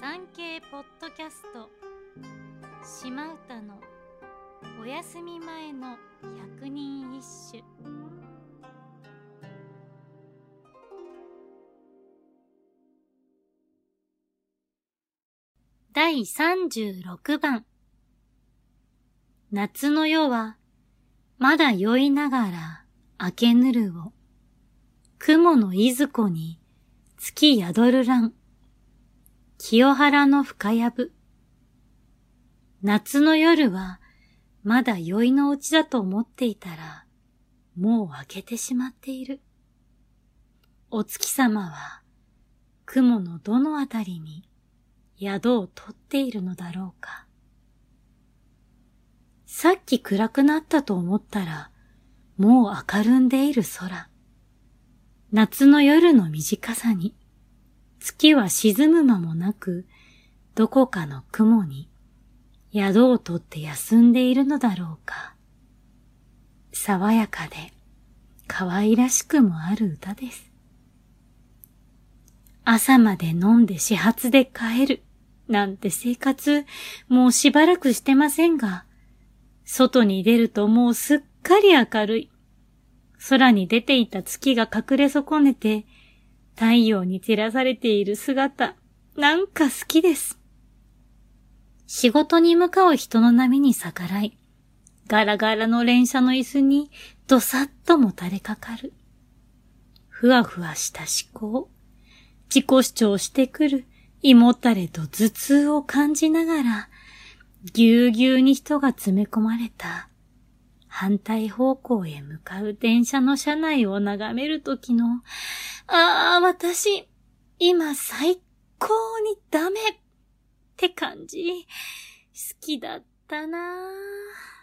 産経ポッドキャスト。島唄のお休み前の百人一首。第36番。夏の夜はまだ酔いながら明けぬるを。雲のいずこに月宿るらん清原の深藪。夏の夜はまだ酔いのうちだと思っていたら、もう明けてしまっている。お月様は雲のどのあたりに宿を取っているのだろうか。さっき暗くなったと思ったら、もう明るんでいる空。夏の夜の短さに、月は沈む間もなく、どこかの雲に宿を取って休んでいるのだろうか。爽やかで可愛らしくもある歌です。朝まで飲んで始発で帰るなんて生活もうしばらくしてませんが、外に出るともうすっかり明るい。空に出ていた月が隠れ損ねて、太陽に照らされている姿、なんか好きです。仕事に向かう人の波に逆らい、ガラガラの連車の椅子にどさっともたれかかる。ふわふわした思考、自己主張してくる胃もたれと頭痛を感じながら、ぎゅうぎゅうに人が詰め込まれた反対方向へ向かう電車の車内を眺めるときの、ああ、私、今最高にダメって感じ、好きだったなぁ。